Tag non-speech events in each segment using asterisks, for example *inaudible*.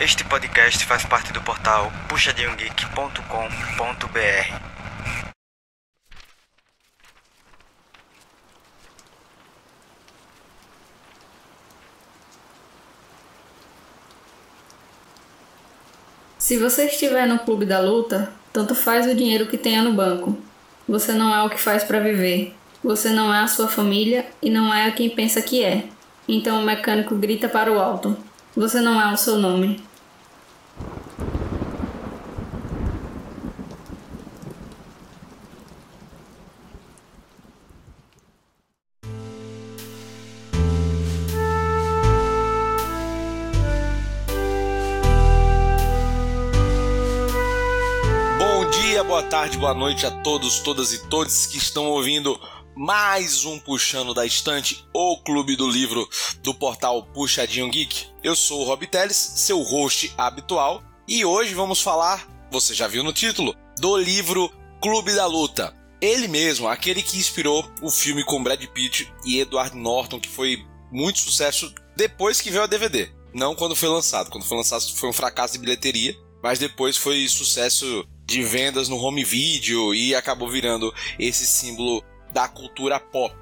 Este podcast faz parte do portal puxadinhogeek.com.br. Se você estiver no clube da luta, tanto faz o dinheiro que tenha no banco. Você não é o que faz para viver. Você não é a sua família e não é a quem pensa que é. Então o mecânico grita para o alto: Você não é o seu nome. Tarde, boa noite a todos, todas e todos que estão ouvindo mais um Puxando da Estante, o clube do livro do portal Puxadinho Geek. Eu sou o Rob Teles, seu host habitual, e hoje vamos falar, você já viu no título, do livro Clube da Luta. Ele mesmo, aquele que inspirou o filme com Brad Pitt e Edward Norton, que foi muito sucesso depois que veio a DVD. Não quando foi lançado. Quando foi lançado foi um fracasso de bilheteria, mas depois foi sucesso de vendas no home video e acabou virando esse símbolo da cultura pop.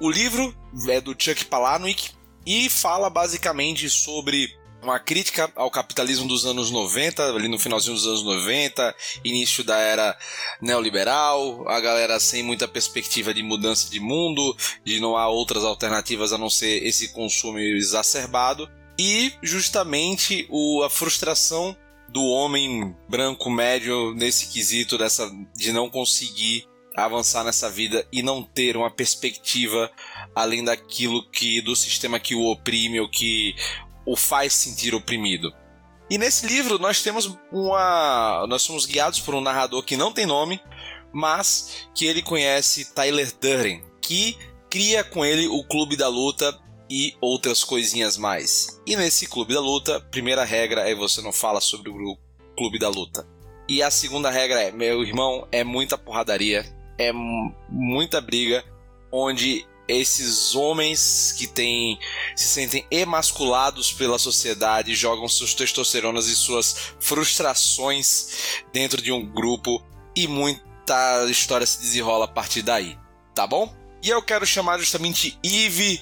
O livro é do Chuck Palahniuk e fala basicamente sobre uma crítica ao capitalismo dos anos 90, ali no finalzinho dos anos 90, início da era neoliberal, a galera sem muita perspectiva de mudança de mundo, de não há outras alternativas a não ser esse consumo exacerbado, e justamente o, a frustração do homem branco médio nesse quesito dessa de não conseguir avançar nessa vida e não ter uma perspectiva além daquilo que do sistema que o oprime ou que o faz sentir oprimido. E nesse livro nós temos uma nós somos guiados por um narrador que não tem nome, mas que ele conhece Tyler Durden, que cria com ele o Clube da Luta e outras coisinhas mais. E nesse Clube da Luta, primeira regra é você não fala sobre o Clube da Luta. E a segunda regra é, meu irmão, é muita porradaria, é muita briga, onde esses homens que têm se sentem emasculados pela sociedade jogam suas testosteronas e suas frustrações dentro de um grupo e muita história se desenrola a partir daí, tá bom? E eu quero chamar justamente Eve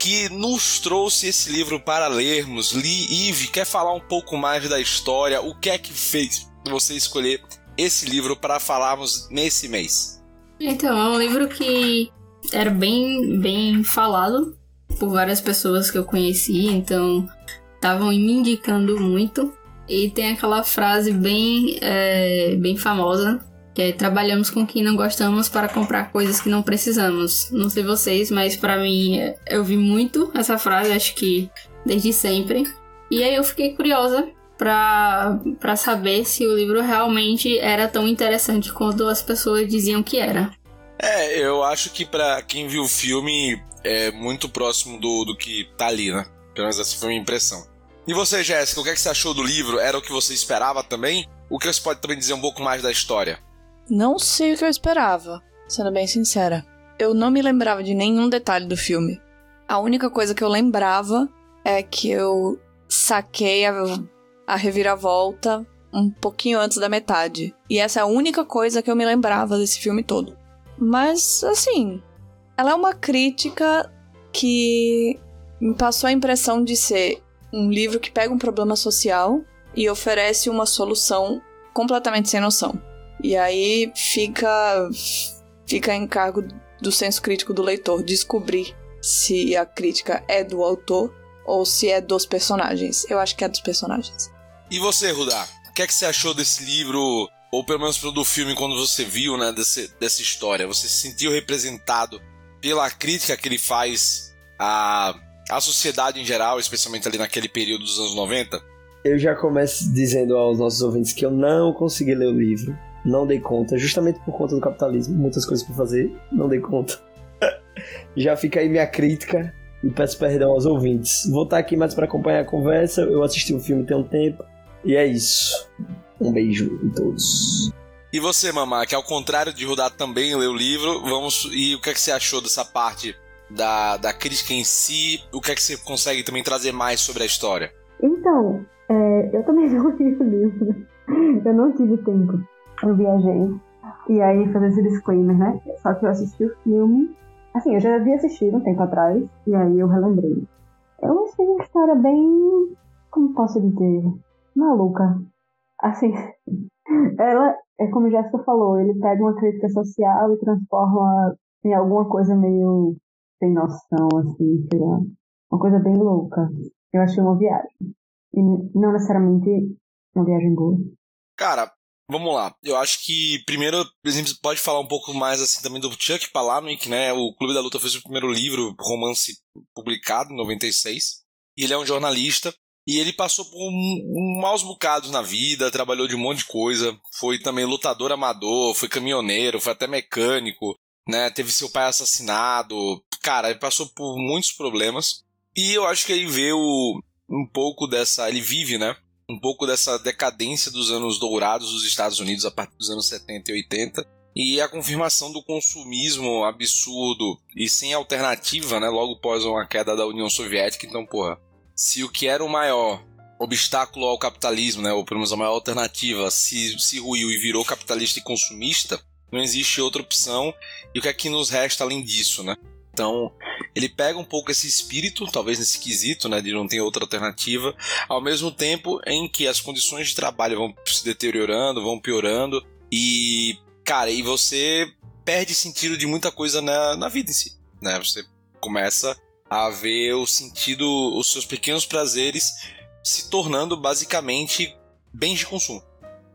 que nos trouxe esse livro para lermos. Li Eve quer falar um pouco mais da história, o que é que fez você escolher esse livro para falarmos nesse mês? Então, é um livro que era bem, bem falado por várias pessoas que eu conheci, então estavam me indicando muito. E tem aquela frase bem, é, bem famosa, que é trabalhamos com quem não gostamos para comprar coisas que não precisamos. Não sei vocês, mas para mim eu vi muito essa frase, acho que desde sempre. E aí eu fiquei curiosa para saber se o livro realmente era tão interessante quanto as pessoas diziam que era. É, eu acho que para quem viu o filme é muito próximo do, do que tá ali, né? Pelo menos essa foi a minha impressão. E você, Jéssica, o que, é que você achou do livro? Era o que você esperava também? O que você pode também dizer um pouco mais da história? Não sei o que eu esperava, sendo bem sincera. Eu não me lembrava de nenhum detalhe do filme. A única coisa que eu lembrava é que eu saquei a, a reviravolta um pouquinho antes da metade. E essa é a única coisa que eu me lembrava desse filme todo. Mas, assim, ela é uma crítica que me passou a impressão de ser um livro que pega um problema social e oferece uma solução completamente sem noção. E aí fica fica em cargo do senso crítico do leitor descobrir se a crítica é do autor ou se é dos personagens. Eu acho que é dos personagens. E você, Rudá? O que é que você achou desse livro ou pelo menos do filme quando você viu, né, desse, dessa história, você se sentiu representado pela crítica que ele faz à, à sociedade em geral, especialmente ali naquele período dos anos 90? Eu já começo dizendo aos nossos ouvintes que eu não consegui ler o livro, não dei conta, justamente por conta do capitalismo, muitas coisas para fazer, não dei conta. *laughs* já fica aí minha crítica e peço perdão aos ouvintes. Vou estar aqui mais para acompanhar a conversa, eu assisti o filme tem um tempo, e é isso. Um beijo em todos. E você, Mamá, que ao contrário de Rudá também leu o livro, vamos. E o que é que você achou dessa parte da, da crítica em si? O que é que você consegue também trazer mais sobre a história? Então, é, É, eu também *laughs* não li o livro. Eu não tive tempo. Eu viajei. E aí, fazer esse disclaimer, né? Só que eu assisti o filme. Assim, eu já havia assistido um tempo atrás. E aí eu relembrei. Eu achei uma história bem. Como posso dizer? Maluca. Assim. *laughs* Ela, é como a Jéssica falou, ele pega uma crítica social e transforma em alguma coisa meio sem noção, assim. Uma coisa bem louca. Eu achei uma viagem. E não necessariamente uma viagem boa. Cara, vamos lá. Eu acho que, primeiro, exemplo, você pode falar um pouco mais assim também do Chuck Palahniuk, né? O Clube da Luta fez o primeiro livro, romance publicado em 96. E ele é um jornalista. E ele passou por um, um maus bocados na vida, trabalhou de um monte de coisa. Foi também lutador amador, foi caminhoneiro, foi até mecânico, né? Teve seu pai assassinado. Cara, ele passou por muitos problemas. E eu acho que ele vê o, um pouco dessa. Ele vive, né? Um pouco dessa decadência dos anos dourados dos Estados Unidos a partir dos anos 70 e 80. E a confirmação do consumismo absurdo e sem alternativa, né? Logo após uma queda da União Soviética. Então, porra, se o que era o maior obstáculo ao capitalismo, né? Ou pelo menos a maior alternativa, se, se ruiu e virou capitalista e consumista, não existe outra opção. E o que é que nos resta além disso, né? Então, ele pega um pouco esse espírito, talvez nesse quesito, né, de não ter outra alternativa, ao mesmo tempo em que as condições de trabalho vão se deteriorando, vão piorando, e, cara, e você perde sentido de muita coisa na, na vida em si, né? Você começa a ver o sentido, os seus pequenos prazeres se tornando basicamente bens de consumo,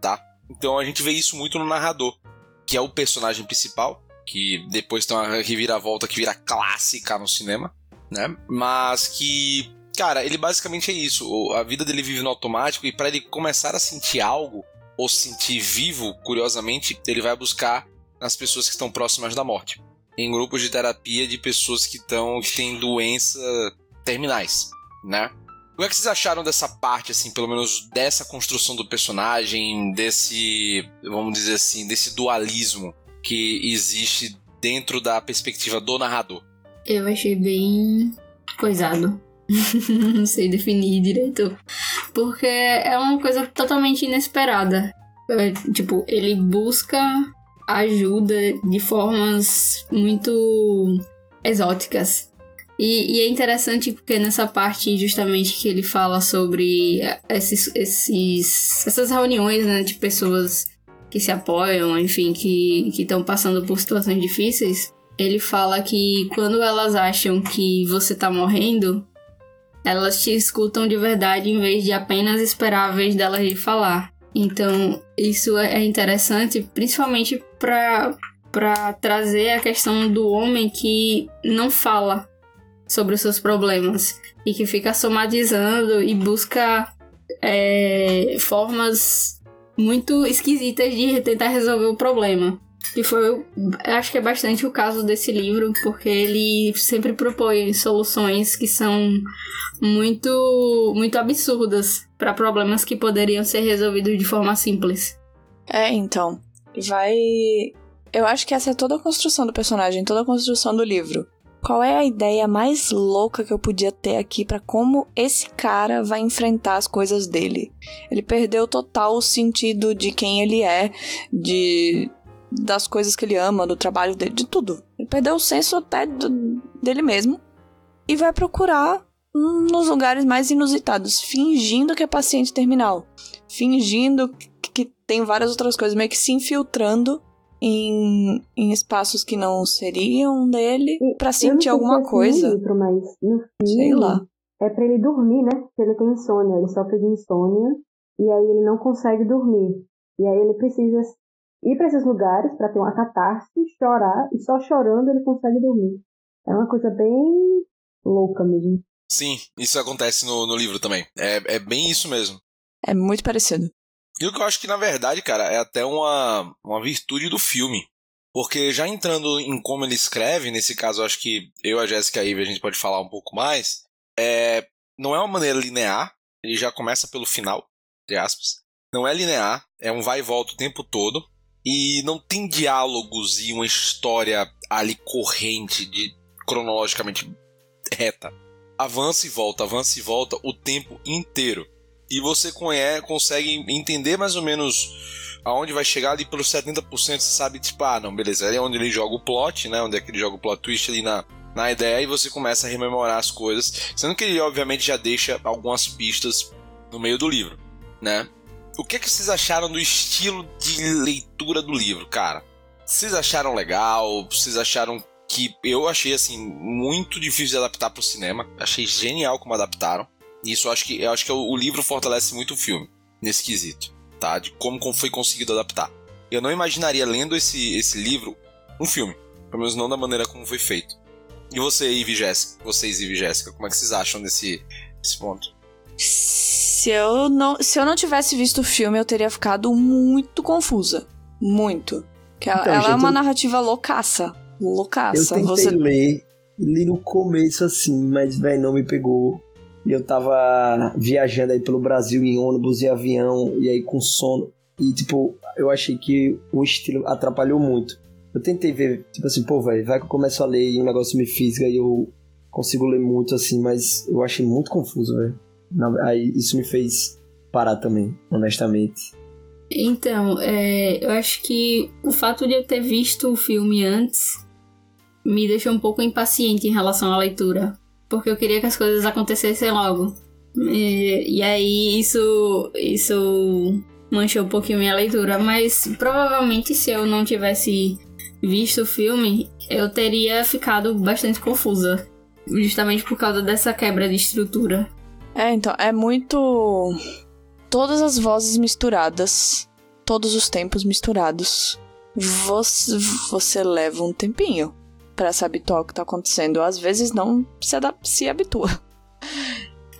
tá? Então a gente vê isso muito no narrador, que é o personagem principal, que depois tem uma reviravolta que vira clássica no cinema, né? Mas que, cara, ele basicamente é isso. A vida dele vive no automático e para ele começar a sentir algo ou se sentir vivo, curiosamente, ele vai buscar nas pessoas que estão próximas da morte, em grupos de terapia de pessoas que estão que têm doenças terminais, né? O que, é que vocês acharam dessa parte, assim, pelo menos dessa construção do personagem, desse, vamos dizer assim, desse dualismo que existe dentro da perspectiva do narrador? Eu achei bem coisado. *laughs* Não sei definir direito. Porque é uma coisa totalmente inesperada. É, tipo, ele busca ajuda de formas muito exóticas. E, e, é interessante porque nessa parte justamente que ele fala sobre esses, esses, essas reuniões né, de pessoas que se apoiam, enfim, que estão passando por situações difíceis, ele fala que quando elas acham que você tá morrendo, elas te escutam de verdade em vez de apenas esperar a vez delas de falar. Então, isso é interessante, principalmente para trazer a questão do homem que não fala sobre os seus problemas e que fica somatizando e busca é, formas muito esquisitas de tentar resolver o problema. E foi, acho que é bastante o caso desse livro, porque ele sempre propõe soluções que são muito, muito absurdas para problemas que poderiam ser resolvidos de forma simples. É, então. Vai. Eu acho que essa é toda a construção do personagem, toda a construção do livro qual é a ideia mais louca que eu podia ter aqui para como esse cara vai enfrentar as coisas dele. Ele perdeu total o sentido de quem ele é, de das coisas que ele ama, do trabalho dele, de tudo. Ele perdeu o senso até do, dele mesmo e vai procurar nos lugares mais inusitados, fingindo que é paciente terminal, fingindo que tem várias outras coisas, meio que se infiltrando em, em espaços que não seriam dele para sentir alguma se coisa. Livro, mas no filme, Sei lá. É para ele dormir, né? Porque ele tem insônia, ele sofre de insônia e aí ele não consegue dormir. E aí ele precisa ir para esses lugares para ter uma catarse, chorar e só chorando ele consegue dormir. É uma coisa bem louca mesmo. Sim, isso acontece no, no livro também. É, é bem isso mesmo. É muito parecido. E o que eu acho que, na verdade, cara, é até uma, uma virtude do filme. Porque já entrando em como ele escreve, nesse caso acho que eu, a Jéssica e a Ivy, a gente pode falar um pouco mais, é, não é uma maneira linear, ele já começa pelo final, entre aspas. Não é linear, é um vai e volta o tempo todo. E não tem diálogos e uma história ali corrente, de cronologicamente reta. Avança e volta, avança e volta o tempo inteiro. E você conhece, consegue entender mais ou menos aonde vai chegar ali pelos 70%, você sabe, tipo, ah, não, beleza, é onde ele joga o plot, né? Onde é que ele joga o plot twist ali na, na ideia e você começa a rememorar as coisas, sendo que ele obviamente já deixa algumas pistas no meio do livro, né? O que, é que vocês acharam do estilo de leitura do livro, cara? Vocês acharam legal? Vocês acharam que eu achei assim muito difícil de adaptar para o cinema? Achei genial como adaptaram. Isso eu acho que eu acho que o livro fortalece muito o filme nesse quesito, tá? De como foi conseguido adaptar. Eu não imaginaria lendo esse esse livro um filme, pelo menos não da maneira como foi feito. E você, Ivy Jéssica? Vocês, Ivy Jéssica, como é que vocês acham desse, desse ponto? Se eu, não, se eu não tivesse visto o filme, eu teria ficado muito confusa. Muito. Que então, ela, gente, é uma narrativa loucaça. Loucaça. Eu tentei Você... ler, li no começo assim, mas, velho, não me pegou. E eu tava viajando aí pelo Brasil em ônibus e avião, e aí com sono. E, tipo, eu achei que o estilo atrapalhou muito. Eu tentei ver, tipo assim, pô, velho, vai que eu começo a ler e o negócio me fisga e eu consigo ler muito assim, mas eu achei muito confuso, velho. Aí isso me fez parar também, honestamente. Então, é, eu acho que o fato de eu ter visto o filme antes me deixou um pouco impaciente em relação à leitura. Porque eu queria que as coisas acontecessem logo. E, e aí isso, isso manchou um pouquinho minha leitura. Mas provavelmente se eu não tivesse visto o filme, eu teria ficado bastante confusa. Justamente por causa dessa quebra de estrutura. É, então, é muito. Todas as vozes misturadas, todos os tempos misturados. Você, você leva um tempinho para se habituar ao que tá acontecendo. Às vezes não se, se habitua.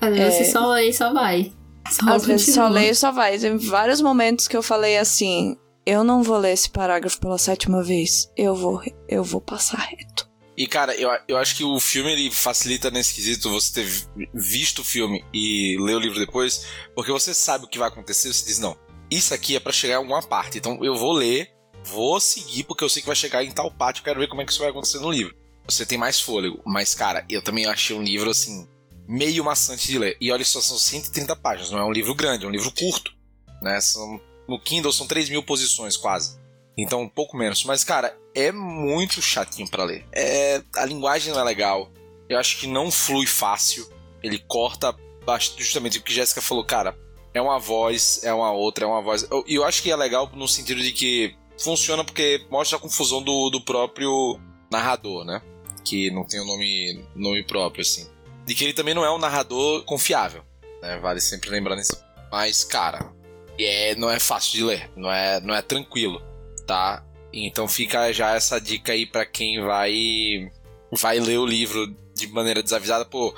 Às vezes é... você só lê e só vai. Só Às continua. vezes só lê e só vai. Tem vários momentos que eu falei assim: eu não vou ler esse parágrafo pela sétima vez. Eu vou, eu vou passar reto. E, cara, eu, eu acho que o filme ele facilita nesse quesito você ter visto o filme e ler o livro depois, porque você sabe o que vai acontecer, você diz, não, isso aqui é para chegar em alguma parte, então eu vou ler, vou seguir, porque eu sei que vai chegar em tal parte, eu quero ver como é que isso vai acontecer no livro. Você tem mais fôlego, mas, cara, eu também achei um livro, assim, meio maçante de ler. E olha só, são 130 páginas, não é um livro grande, é um livro curto, né? São no Kindle são 3 mil posições quase. Então, um pouco menos. Mas, cara, é muito chatinho para ler. É, a linguagem não é legal. Eu acho que não flui fácil. Ele corta justamente o que Jéssica falou, cara. É uma voz, é uma outra, é uma voz. E eu, eu, acho que é legal no sentido de que funciona porque mostra a confusão do, do próprio narrador, né? Que não tem o um nome, nome próprio, assim. De que ele também não é um narrador confiável. Né? Vale sempre lembrar nisso. Mas, cara, é, não é fácil de ler, não é, não é tranquilo, tá? Então fica já essa dica aí para quem vai vai ler o livro de maneira desavisada, pô,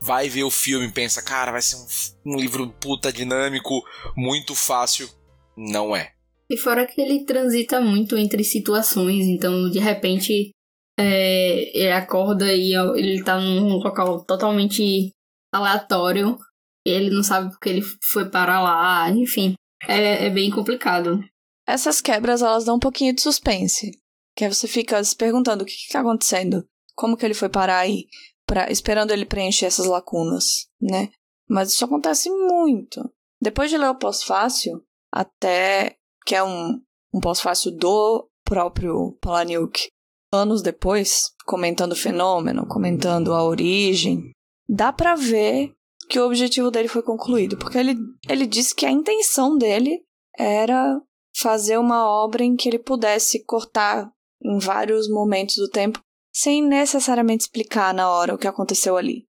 vai ver o filme e pensa, cara, vai ser um, um livro puta dinâmico, muito fácil. Não é. E fora que ele transita muito entre situações, então de repente é, ele acorda e ele tá num local totalmente aleatório, ele não sabe porque ele foi para lá, enfim é, é bem complicado. Essas quebras, elas dão um pouquinho de suspense. Que aí você fica se perguntando o que, que tá acontecendo, como que ele foi parar aí, pra, esperando ele preencher essas lacunas, né? Mas isso acontece muito. Depois de ler o pós-fácil, até que é um, um pós-fácil do próprio Palahniuk, anos depois, comentando o fenômeno, comentando a origem, dá para ver que o objetivo dele foi concluído, porque ele, ele disse que a intenção dele era fazer uma obra em que ele pudesse cortar em vários momentos do tempo, sem necessariamente explicar na hora o que aconteceu ali.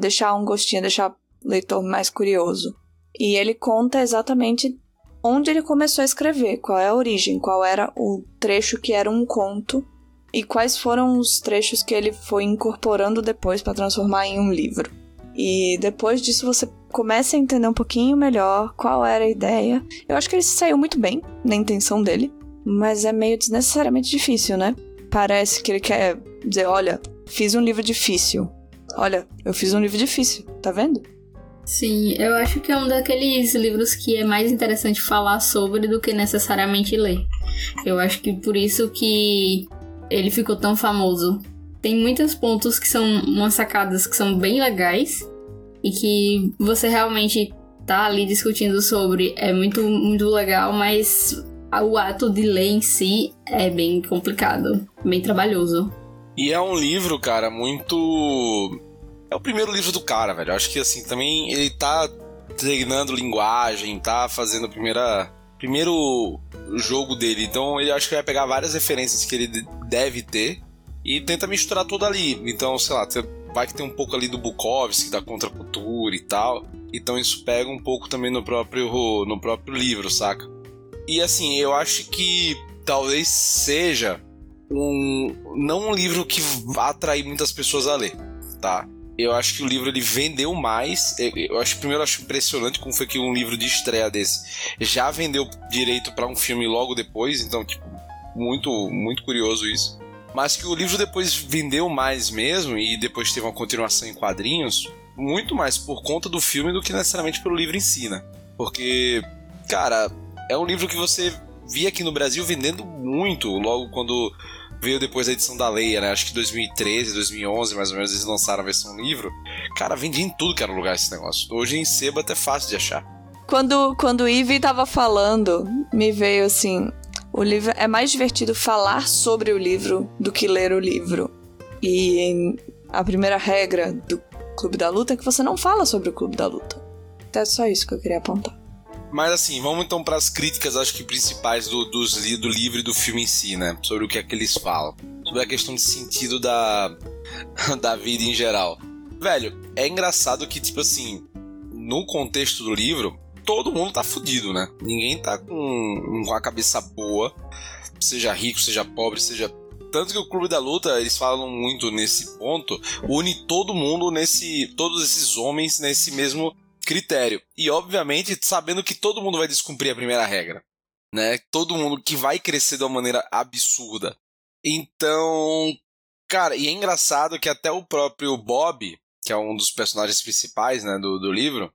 Deixar um gostinho, deixar o leitor mais curioso. E ele conta exatamente onde ele começou a escrever, qual é a origem, qual era o trecho que era um conto e quais foram os trechos que ele foi incorporando depois para transformar em um livro. E depois disso você começa a entender um pouquinho melhor qual era a ideia. Eu acho que ele saiu muito bem na intenção dele, mas é meio desnecessariamente difícil, né? Parece que ele quer dizer, olha, fiz um livro difícil. Olha, eu fiz um livro difícil, tá vendo? Sim, eu acho que é um daqueles livros que é mais interessante falar sobre do que necessariamente ler. Eu acho que por isso que ele ficou tão famoso tem muitos pontos que são umas sacadas que são bem legais e que você realmente tá ali discutindo sobre é muito, muito legal, mas o ato de ler em si é bem complicado, bem trabalhoso. E é um livro, cara, muito. É o primeiro livro do cara, velho. Eu acho que assim, também ele tá treinando linguagem, tá fazendo a primeira. Primeiro jogo dele. Então ele acho que vai pegar várias referências que ele deve ter e tenta misturar tudo ali. Então, sei lá, vai que tem um pouco ali do Bukowski, da contracultura e tal. Então isso pega um pouco também no próprio, no próprio livro, saca? E assim, eu acho que talvez seja um não um livro que vá atrair muitas pessoas a ler, tá? Eu acho que o livro ele vendeu mais. Eu acho primeiro eu acho impressionante como foi que um livro de estreia desse já vendeu direito para um filme logo depois, então tipo muito muito curioso isso. Mas que o livro depois vendeu mais mesmo e depois teve uma continuação em quadrinhos, muito mais por conta do filme do que necessariamente pelo livro em si, né? Porque, cara, é um livro que você via aqui no Brasil vendendo muito logo quando veio depois a edição da Leia, né? Acho que 2013, 2011, mais ou menos, eles lançaram a versão livro. Cara, vendia em tudo que era lugar esse negócio. Hoje em sebo é até fácil de achar. Quando, quando o Ivy tava falando, me veio assim: o livro é mais divertido falar sobre o livro do que ler o livro. E a primeira regra do Clube da Luta é que você não fala sobre o Clube da Luta. Então é só isso que eu queria apontar. Mas assim, vamos então para as críticas, acho que principais do, do livro e do filme em si, né? Sobre o que é que eles falam. Sobre a questão de sentido da, *laughs* da vida em geral. Velho, é engraçado que, tipo assim, no contexto do livro, todo mundo tá fudido, né? Ninguém tá com, com a cabeça boa, seja rico, seja pobre, seja tanto que o Clube da Luta, eles falam muito nesse ponto, une todo mundo nesse. Todos esses homens nesse mesmo critério. E, obviamente, sabendo que todo mundo vai descumprir a primeira regra. Né? Todo mundo que vai crescer de uma maneira absurda. Então, cara, e é engraçado que até o próprio Bob, que é um dos personagens principais né, do, do livro,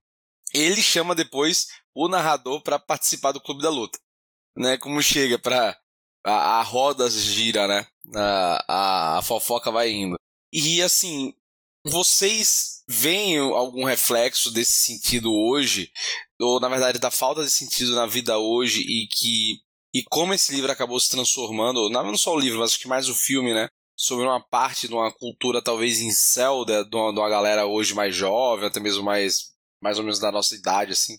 ele chama depois o narrador para participar do Clube da Luta. Né? Como chega pra. A, a roda gira, né? A, a, a fofoca vai indo. E assim, vocês veem algum reflexo desse sentido hoje? Ou, na verdade, da falta de sentido na vida hoje e que. E como esse livro acabou se transformando, não só o livro, mas acho que mais o filme, né? Sobre uma parte de uma cultura talvez em céu de, de, uma, de uma galera hoje mais jovem, até mesmo mais, mais ou menos da nossa idade, assim.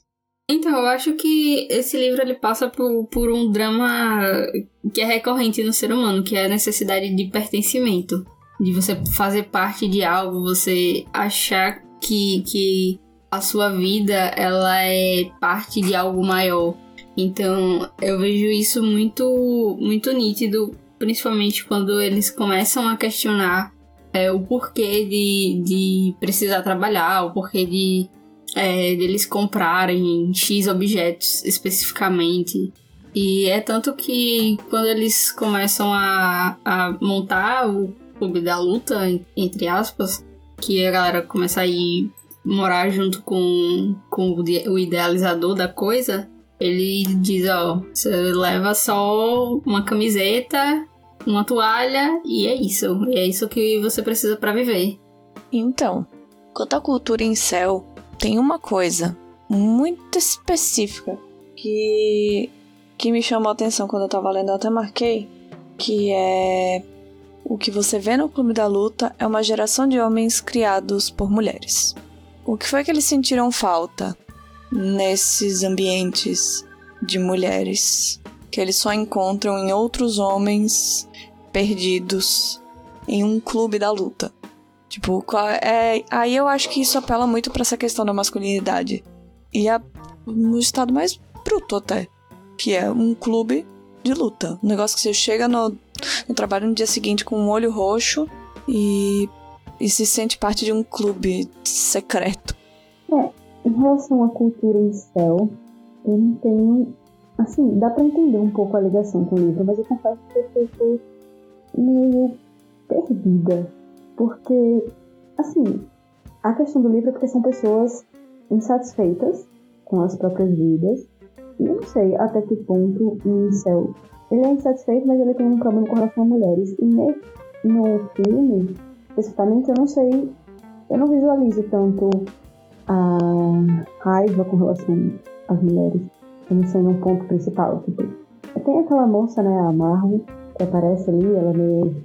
Então, eu acho que esse livro ele passa por, por um drama que é recorrente no ser humano, que é a necessidade de pertencimento de você fazer parte de algo, você achar que, que a sua vida ela é parte de algo maior. Então eu vejo isso muito muito nítido, principalmente quando eles começam a questionar é, o porquê de, de precisar trabalhar, o porquê de é, deles comprarem X objetos especificamente. E é tanto que quando eles começam a, a montar o clube da luta, entre aspas, que a galera começa a ir morar junto com, com o idealizador da coisa, ele diz, ó, você leva só uma camiseta, uma toalha e é isso. E é isso que você precisa para viver. Então, quanto à cultura em céu, tem uma coisa muito específica que que me chamou a atenção quando eu tava lendo, eu até marquei, que é o que você vê no Clube da Luta é uma geração de homens criados por mulheres. O que foi que eles sentiram falta nesses ambientes de mulheres que eles só encontram em outros homens perdidos em um clube da luta? Tipo, é, aí eu acho que isso apela muito para essa questão da masculinidade. E a, no estado mais bruto até, que é um clube de luta. Um negócio que você chega no, no trabalho no dia seguinte com um olho roxo e, e se sente parte de um clube secreto. É, em relação à cultura em céu, eu não tenho. Assim, dá pra entender um pouco a ligação com o livro, mas eu confesso que eu fico meio perdida. Porque, assim, a questão do livro é porque são pessoas insatisfeitas com as próprias vidas. E eu não sei até que ponto um céu ele é insatisfeito, mas ele tem um problema com relação a mulheres. E nesse, no filme, especificamente, eu não sei, eu não visualizo tanto a raiva com relação às mulheres como sendo um ponto principal. Tipo, tem aquela moça, né, a Marvel, que aparece ali, ela é meio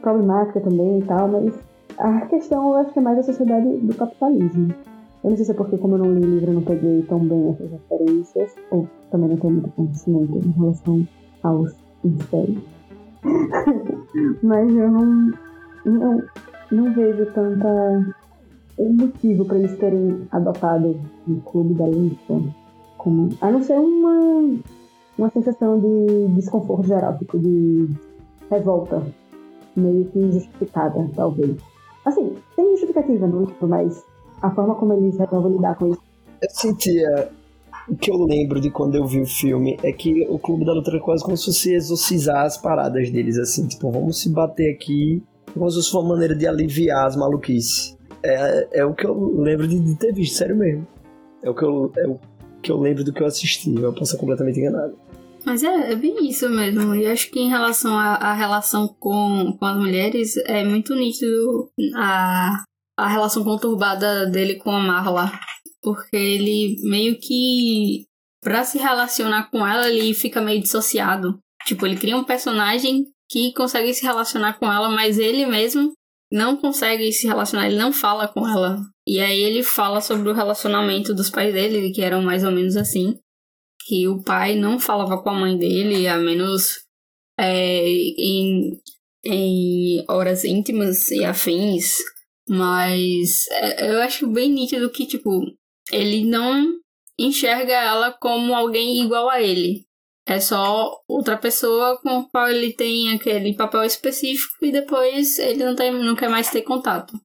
problemática também e tal, mas a questão eu acho que é mais a sociedade do capitalismo. Eu não sei se é porque, como eu não li o livro, eu não peguei tão bem essas referências, ou também não tenho muito conhecimento em relação aos mistérios. *laughs* mas eu não, não, não vejo tanta motivo para eles terem adotado o clube da lista como a não ser uma uma sensação de desconforto geral, tipo de revolta, meio que injustificada, talvez. Assim, tem justificativa no livro, mas a forma como eles resolvem lidar com isso. Eu sentia. O que eu lembro de quando eu vi o filme é que o Clube da Luta era quase como se fosse exorcizar as paradas deles, assim, tipo, vamos se bater aqui, como se fosse uma maneira de aliviar as maluquices. É, é o que eu lembro de, de ter visto, sério mesmo. É o que eu, é o que eu lembro do que eu assisti, eu posso ser completamente enganado. Mas é, é bem isso mesmo. E acho que em relação à relação com, com as mulheres, é muito nítido a, a relação conturbada dele com a Marla. Porque ele meio que, pra se relacionar com ela, ele fica meio dissociado. Tipo, ele cria um personagem que consegue se relacionar com ela, mas ele mesmo não consegue se relacionar, ele não fala com ela. E aí ele fala sobre o relacionamento dos pais dele, que eram mais ou menos assim que o pai não falava com a mãe dele, a menos é, em, em horas íntimas e afins. Mas é, eu acho bem nítido que, tipo, ele não enxerga ela como alguém igual a ele. É só outra pessoa com a qual ele tem aquele papel específico e depois ele não, tem, não quer mais ter contato.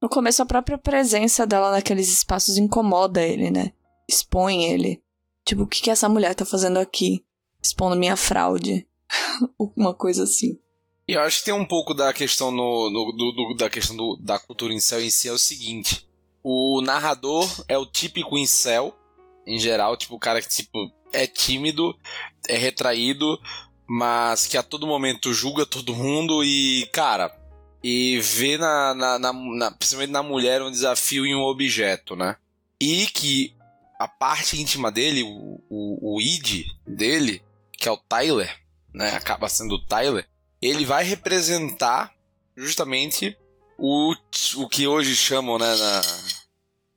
No começo, a própria presença dela naqueles espaços incomoda ele, né? Expõe ele. Tipo, o que, que essa mulher tá fazendo aqui? Expondo minha fraude. *laughs* Uma coisa assim. E eu acho que tem um pouco da questão no, no do, do, da questão do, da cultura incel em si é o seguinte. O narrador é o típico incel, em geral, tipo, o cara que tipo, é tímido, é retraído, mas que a todo momento julga todo mundo e, cara, e vê na, na, na, na principalmente na mulher um desafio em um objeto, né? E que a parte íntima dele, o, o, o id dele, que é o Tyler, né? Acaba sendo o Tyler. Ele vai representar justamente o, o que hoje chamam, né, na,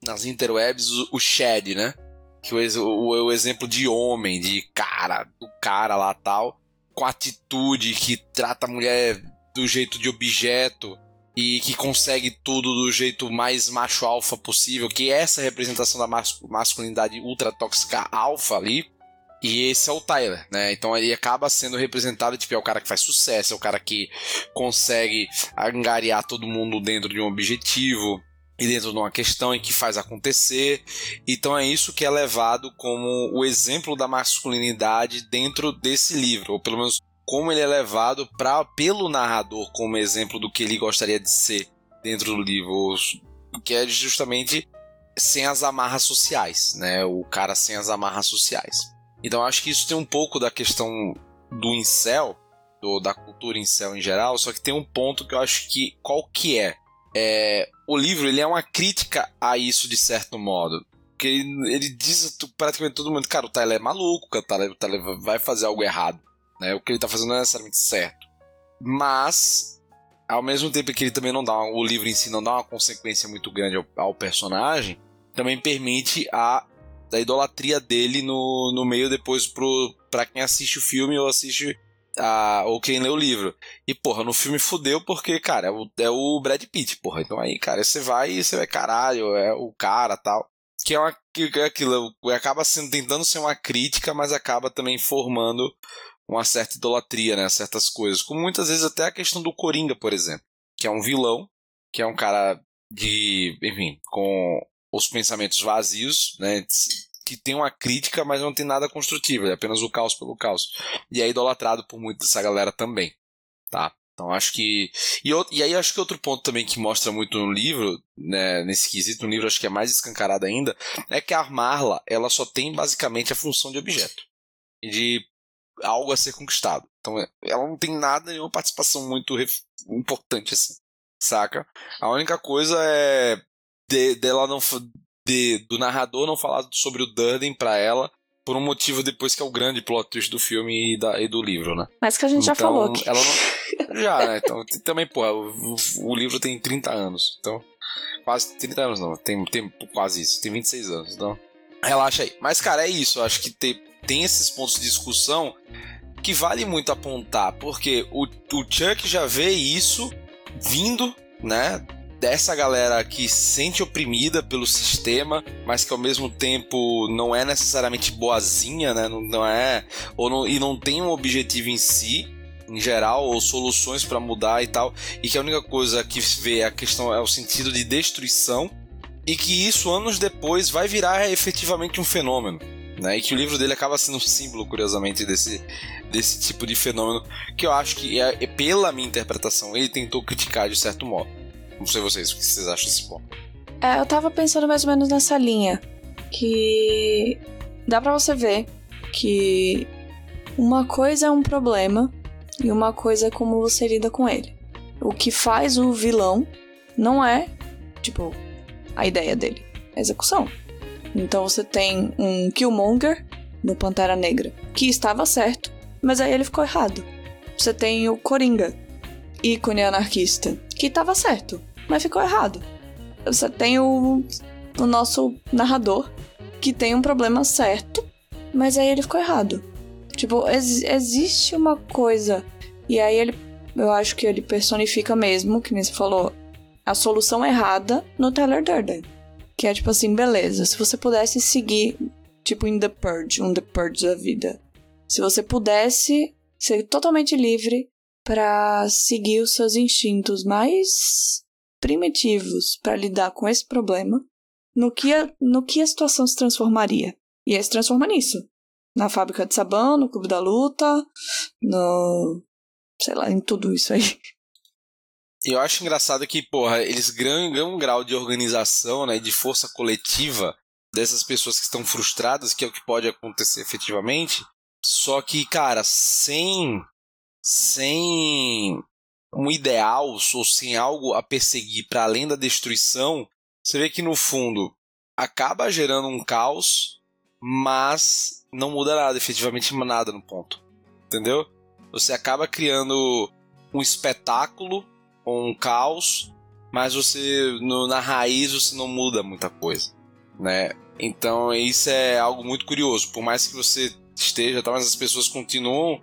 nas interwebs, o, o Shed, né? Que o, o, o exemplo de homem, de cara, do cara lá tal, com atitude que trata a mulher do jeito de objeto e que consegue tudo do jeito mais macho alfa possível, que é essa representação da masculinidade ultra tóxica alfa ali. E esse é o Tyler, né? Então ele acaba sendo representado, tipo, é o cara que faz sucesso, é o cara que consegue angariar todo mundo dentro de um objetivo e dentro de uma questão e que faz acontecer. Então é isso que é levado como o exemplo da masculinidade dentro desse livro, ou pelo menos como ele é levado pra, pelo narrador como exemplo do que ele gostaria de ser dentro do livro, que é justamente sem as amarras sociais, né? O cara sem as amarras sociais. Então acho que isso tem um pouco da questão do incel, do, da cultura incel em geral, só que tem um ponto que eu acho que qual que é? É o livro ele é uma crítica a isso de certo modo. Porque ele, ele diz praticamente todo mundo, cara, o Tyler é maluco, o Tyler, o Tyler vai fazer algo errado. Né? O que ele tá fazendo não é necessariamente certo. Mas, ao mesmo tempo que ele também não dá, o livro em si não dá uma consequência muito grande ao, ao personagem, também permite a da idolatria dele no, no meio depois pro, pra quem assiste o filme ou assiste a, ou quem lê o livro. E, porra, no filme fudeu porque, cara, é o, é o Brad Pitt, porra. Então aí, cara, você vai e você vai, caralho, é o cara tal. Que é, uma, que é aquilo, acaba sendo, tentando ser uma crítica, mas acaba também formando uma certa idolatria, né? Certas coisas. Como muitas vezes até a questão do Coringa, por exemplo. Que é um vilão, que é um cara de. Enfim, com os pensamentos vazios, né? Que tem uma crítica, mas não tem nada construtivo. É apenas o caos pelo caos. E é idolatrado por muita dessa galera também. Tá? Então acho que. E, e aí acho que outro ponto também que mostra muito no livro, né, nesse quesito, no livro acho que é mais escancarado ainda, é que a Marla ela só tem basicamente a função de objeto. De algo a ser conquistado. Então ela não tem nada, nenhuma participação muito importante assim, saca? A única coisa é de, dela não de, do narrador não falar sobre o Durden pra ela, por um motivo depois que é o grande plot twist do filme e, da, e do livro, né? Mas que a gente já Então, falou aqui. Ela não... *laughs* Já, né? Então, também, pô, o, o livro tem 30 anos. Então, quase 30 anos não. Tem, tem quase isso. Tem 26 anos. Então, relaxa aí. Mas, cara, é isso. Eu acho que tem, tem esses pontos de discussão que vale muito apontar. Porque o, o Chuck já vê isso vindo, né? Dessa galera que se sente oprimida pelo sistema, mas que ao mesmo tempo não é necessariamente boazinha, né? Não, não é. Ou não, e não tem um objetivo em si, em geral, ou soluções pra mudar e tal. E que a única coisa que vê a questão é o sentido de destruição. E que isso, anos depois, vai virar efetivamente um fenômeno. Né? E que o livro dele acaba sendo um símbolo, curiosamente, desse, desse tipo de fenômeno. Que eu acho que, é pela minha interpretação, ele tentou criticar de certo modo. Não sei vocês, o que vocês acham desse ponto. É, eu tava pensando mais ou menos nessa linha. Que dá pra você ver que uma coisa é um problema e uma coisa é como você lida com ele. O que faz o vilão não é, tipo, a ideia dele, a execução. Então você tem um Killmonger no Pantera Negra, que estava certo, mas aí ele ficou errado. Você tem o Coringa, ícone anarquista, que estava certo, mas ficou errado. Você tem o, o nosso narrador, que tem um problema certo, mas aí ele ficou errado. Tipo, ex- existe uma coisa, e aí ele, eu acho que ele personifica mesmo, que nem você falou, a solução errada no Tyler Durden. Que é tipo assim, beleza, se você pudesse seguir, tipo em The Purge, um The Purge da vida. Se você pudesse ser totalmente livre para seguir os seus instintos mais primitivos para lidar com esse problema, no que, a, no que a situação se transformaria? E aí se transforma nisso. Na fábrica de sabão, no clube da luta, no. sei lá, em tudo isso aí. Eu acho engraçado que, porra, eles ganham um grau de organização, né, de força coletiva dessas pessoas que estão frustradas, que é o que pode acontecer efetivamente. Só que, cara, sem sem um ideal ou sem algo a perseguir para além da destruição, você vê que no fundo acaba gerando um caos, mas não muda nada, efetivamente nada no ponto. Entendeu? Você acaba criando um espetáculo ou um caos, mas você no, na raiz você não muda muita coisa, né? Então isso é algo muito curioso. Por mais que você esteja, tá, mas as pessoas continuam,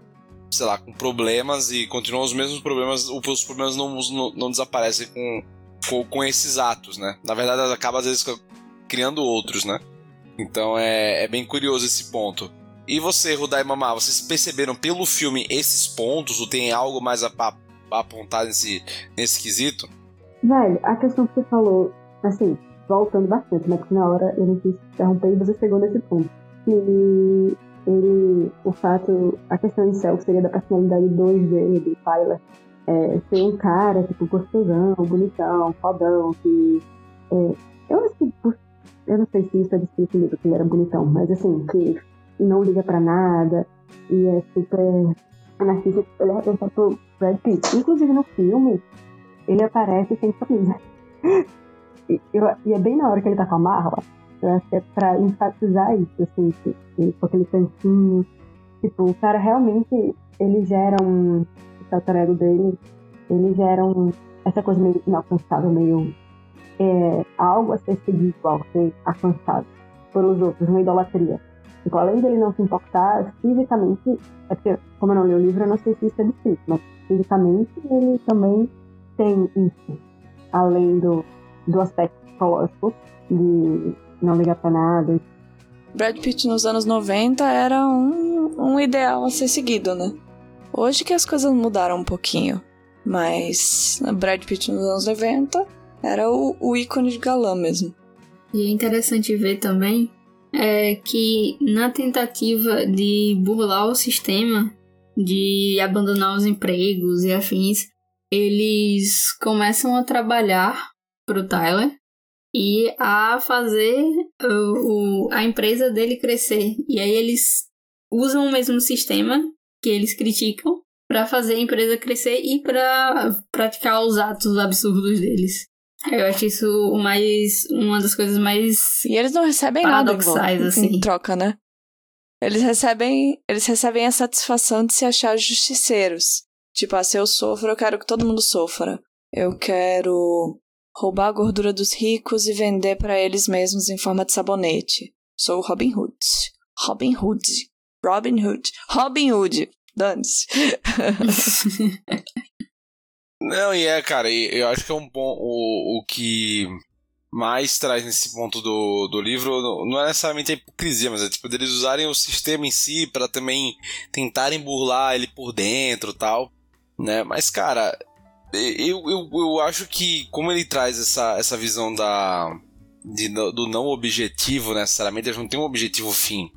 sei lá, com problemas e continuam os mesmos problemas. Os problemas não, não, não desaparecem com, com, com esses atos, né? Na verdade, ela acaba às vezes criando outros, né? Então é, é bem curioso esse ponto. E você, Rudai Mamá, vocês perceberam pelo filme esses pontos? Ou tem algo mais a, a, a apontar nesse, nesse quesito? Velho, a questão que você falou, assim, voltando bastante, né? Porque na hora eu não quis interromper e você chegou nesse ponto. E ele, o fato, a questão inicial que seria da personalidade 2D do Tyler, é, ser um cara, tipo, gostosão, bonitão, fodão, que. É, eu acho que. Eu não sei se isso é descrito livro, que ele era bonitão, mas assim, que não liga pra nada e é super anarquista. Ele é representado por Brad Pitt. Inclusive no filme, ele aparece sem camisa. *laughs* E, eu- e é bem na hora que ele tá com a Marla. Eu acho que é pra enfatizar isso, assim, que, que, com aquele tanquinho. Tipo, o cara realmente, ele gera um. Esse alter ego dele, ele gera um. Essa coisa meio inalcançável, meio. É, algo a ser seguido, algo a ser alcançado pelos outros, uma idolatria. Então, além dele não se importar fisicamente, é porque, como eu não li o livro, eu não sei se isso é descrito, mas fisicamente ele também tem isso, além do, do aspecto psicológico de não ligar pra nada. Brad Pitt nos anos 90 era um, um ideal a ser seguido, né? Hoje que as coisas mudaram um pouquinho. Mas Brad Pitt nos anos 90 era o, o ícone de galã mesmo. E é interessante ver também é que na tentativa de burlar o sistema, de abandonar os empregos e afins, eles começam a trabalhar pro Tyler e a fazer o, o- a empresa dele crescer. E aí eles usam o mesmo sistema que eles criticam para fazer a empresa crescer e para praticar os atos absurdos deles. Eu acho isso mais. uma das coisas mais. E eles não recebem nada Paradoxais, assim. em troca, né? Eles recebem, eles recebem a satisfação de se achar justiceiros. Tipo, ah, se eu sofro, eu quero que todo mundo sofra. Eu quero roubar a gordura dos ricos e vender pra eles mesmos em forma de sabonete. Sou Robin Hood. Robin Hood. Robin Hood. Robin Hood. Dane-se. *laughs* Não, e é, cara, eu acho que é um bom. O, o que mais traz nesse ponto do, do livro não é necessariamente a hipocrisia, mas é tipo deles usarem o sistema em si pra também tentarem burlar ele por dentro tal, né? Mas, cara, eu, eu, eu acho que como ele traz essa, essa visão da. de- do não objetivo necessariamente, eles não tem um objetivo fim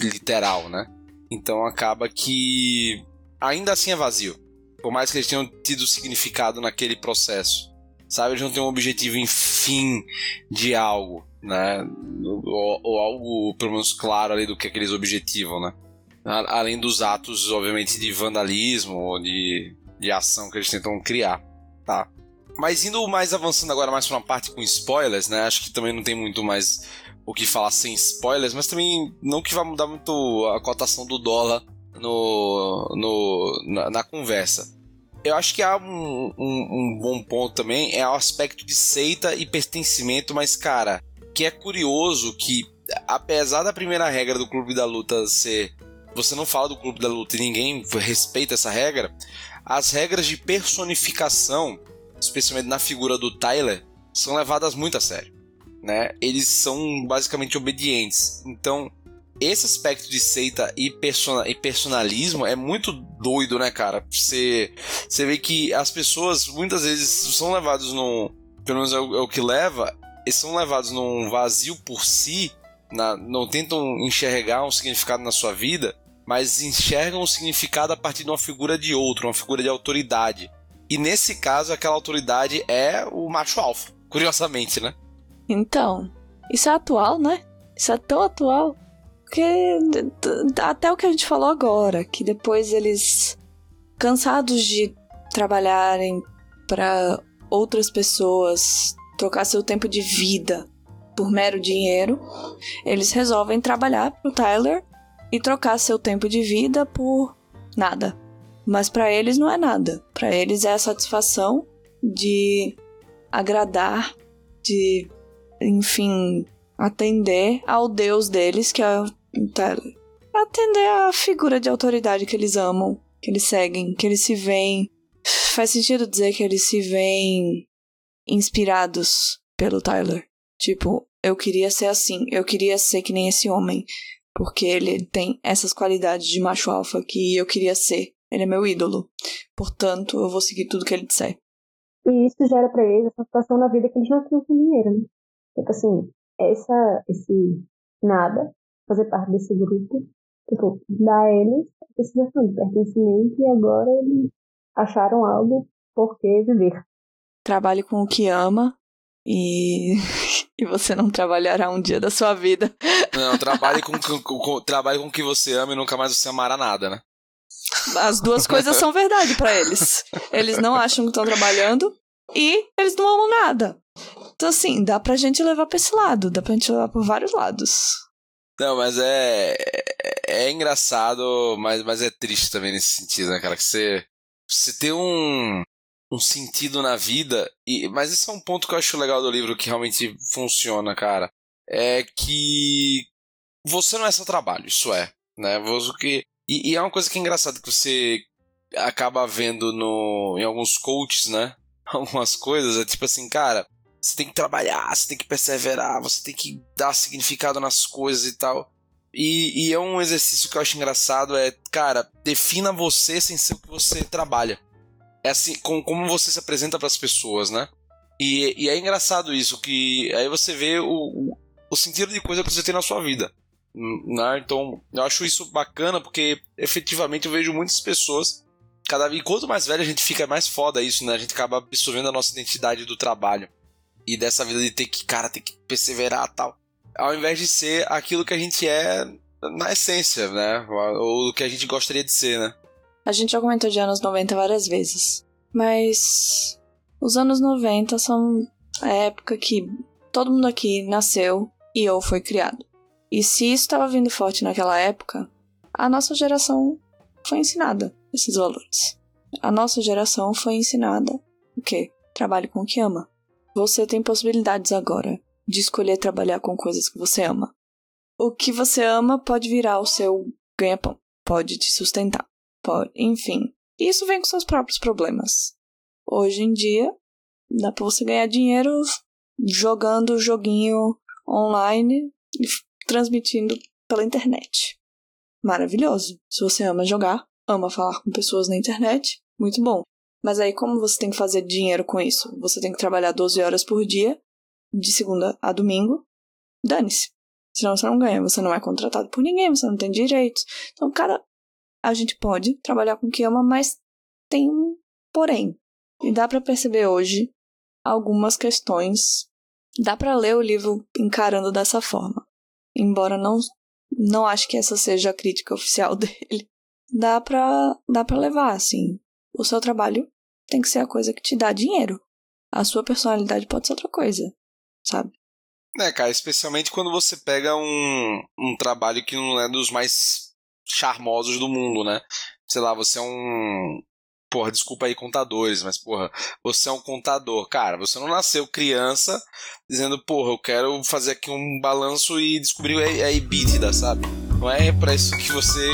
literal, né? Então acaba que ainda assim é vazio. Por mais que eles tenham tido significado naquele processo. Sabe? Eles não têm um objetivo em fim de algo, né? Ou, ou algo, pelo menos, claro ali do que aqueles objetivam, né? Além dos atos, obviamente, de vandalismo ou de, de ação que eles tentam criar, tá? Mas indo mais avançando agora mais pra uma parte com spoilers, né? Acho que também não tem muito mais o que falar sem spoilers, mas também não que vai mudar muito a cotação do dólar no, no, na, na conversa. Eu acho que há um, um, um bom ponto também, é o aspecto de seita e pertencimento, mas, cara, que é curioso que, apesar da primeira regra do Clube da Luta ser você não fala do Clube da Luta e ninguém respeita essa regra, as regras de personificação, especialmente na figura do Tyler, são levadas muito a sério. Né? Eles são basicamente obedientes. Então, esse aspecto de seita e, persona, e personalismo é muito doido, né, cara? Você, você vê que as pessoas muitas vezes são levados num. Pelo menos é o, é o que leva, eles são levados num vazio por si, na- não tentam enxergar um significado na sua vida, mas enxergam o significado a partir de uma figura de outro, uma figura de autoridade. E nesse caso, aquela autoridade é o macho alfa, curiosamente, né? Então, isso é atual, né? Isso é tão atual. Porque até o que a gente falou agora, que depois eles, cansados de trabalharem para outras pessoas, trocar seu tempo de vida por mero dinheiro, eles resolvem trabalhar pro Tyler e trocar seu tempo de vida por nada. Mas para eles não é nada. Para eles é a satisfação de agradar, de enfim, atender ao deus deles, que é Tyler. Atender à figura de autoridade que eles amam, que eles seguem, que eles se veem. Faz sentido dizer que eles se veem inspirados pelo Tyler. Tipo, eu queria ser assim, eu queria ser que nem esse homem, porque ele tem essas qualidades de macho alfa que eu queria ser. Ele é meu ídolo. Portanto, eu vou seguir tudo que ele disser. E isso gera pra eles essa situação na vida que eles não tinham com dinheiro, né? Tipo assim, essa, esse nada, fazer parte desse grupo, tipo, dá a eles essa sensação de pertencimento e agora eles acharam algo por que viver. Trabalhe com o que ama e, e você não trabalhará um dia da sua vida. Não, trabalhe com, com, com- trabalhe com o que você ama e nunca mais você amará nada, né? As duas coisas são verdade pra eles. Eles não acham que estão trabalhando e eles não amam nada. Então, assim, dá pra gente levar pra esse lado, dá pra gente levar por vários lados. Não, mas é, é, é engraçado, mas, mas é triste também nesse sentido, né, cara? Que você, você tem um, um sentido na vida, e, mas esse é um ponto que eu acho legal do livro que realmente funciona, cara. É que você não é seu trabalho, isso é, né? Você e, e é uma coisa que é engraçada que você acaba vendo no, em alguns coaches, né? *laughs* Algumas coisas, é tipo assim, cara, você tem que trabalhar, você tem que perseverar, você tem que dar significado nas coisas e tal. E, e é um exercício que eu acho engraçado, é, cara, defina você sem ser o que você trabalha. É assim, com, como você se apresenta para as pessoas, né? E, e é engraçado isso, que aí você vê o, o, o sentido de coisa que você tem na sua vida. Né? Então, eu acho isso bacana, porque efetivamente eu vejo muitas pessoas. Cada vez, quanto mais velho a gente fica, mais foda isso, né? A gente acaba absorvendo a nossa identidade do trabalho e dessa vida de ter que, cara, ter que perseverar e tal. Ao invés de ser aquilo que a gente é na essência, né? Ou o que a gente gostaria de ser, né? A gente já comentou de anos 90 várias vezes. Mas os anos 90 são a época que todo mundo aqui nasceu e ou foi criado. E se isso estava vindo forte naquela época, a nossa geração foi ensinada esses valores. A nossa geração foi ensinada o quê? Trabalhe com o que ama. Você tem possibilidades agora de escolher trabalhar com coisas que você ama. O que você ama pode virar o seu ganha-pão, pode te sustentar, pode, enfim. Isso vem com seus próprios problemas. Hoje em dia, dá pra você ganhar dinheiro jogando joguinho online e transmitindo pela internet. Maravilhoso. Se você ama jogar, ama falar com pessoas na internet, muito bom. Mas aí, como você tem que fazer dinheiro com isso? Você tem que trabalhar 12 horas por dia, de segunda a domingo. Dane-se. Senão você não ganha, você não é contratado por ninguém, você não tem direitos. Então, cara, a gente pode trabalhar com o que ama, mas tem um porém. E dá para perceber hoje algumas questões. Dá para ler o livro encarando dessa forma. Embora não não acho que essa seja a crítica oficial *laughs* dele. Dá pra, dá pra levar, assim. O seu trabalho tem que ser a coisa que te dá dinheiro. A sua personalidade pode ser outra coisa, sabe? É, cara, especialmente quando você pega um, um trabalho que não é dos mais charmosos do mundo, né? Sei lá, você é um. Porra, desculpa aí, contadores, mas, porra, você é um contador. Cara, você não nasceu criança dizendo, porra, eu quero fazer aqui um balanço e descobrir a EBITDA, sabe? Não é para isso que você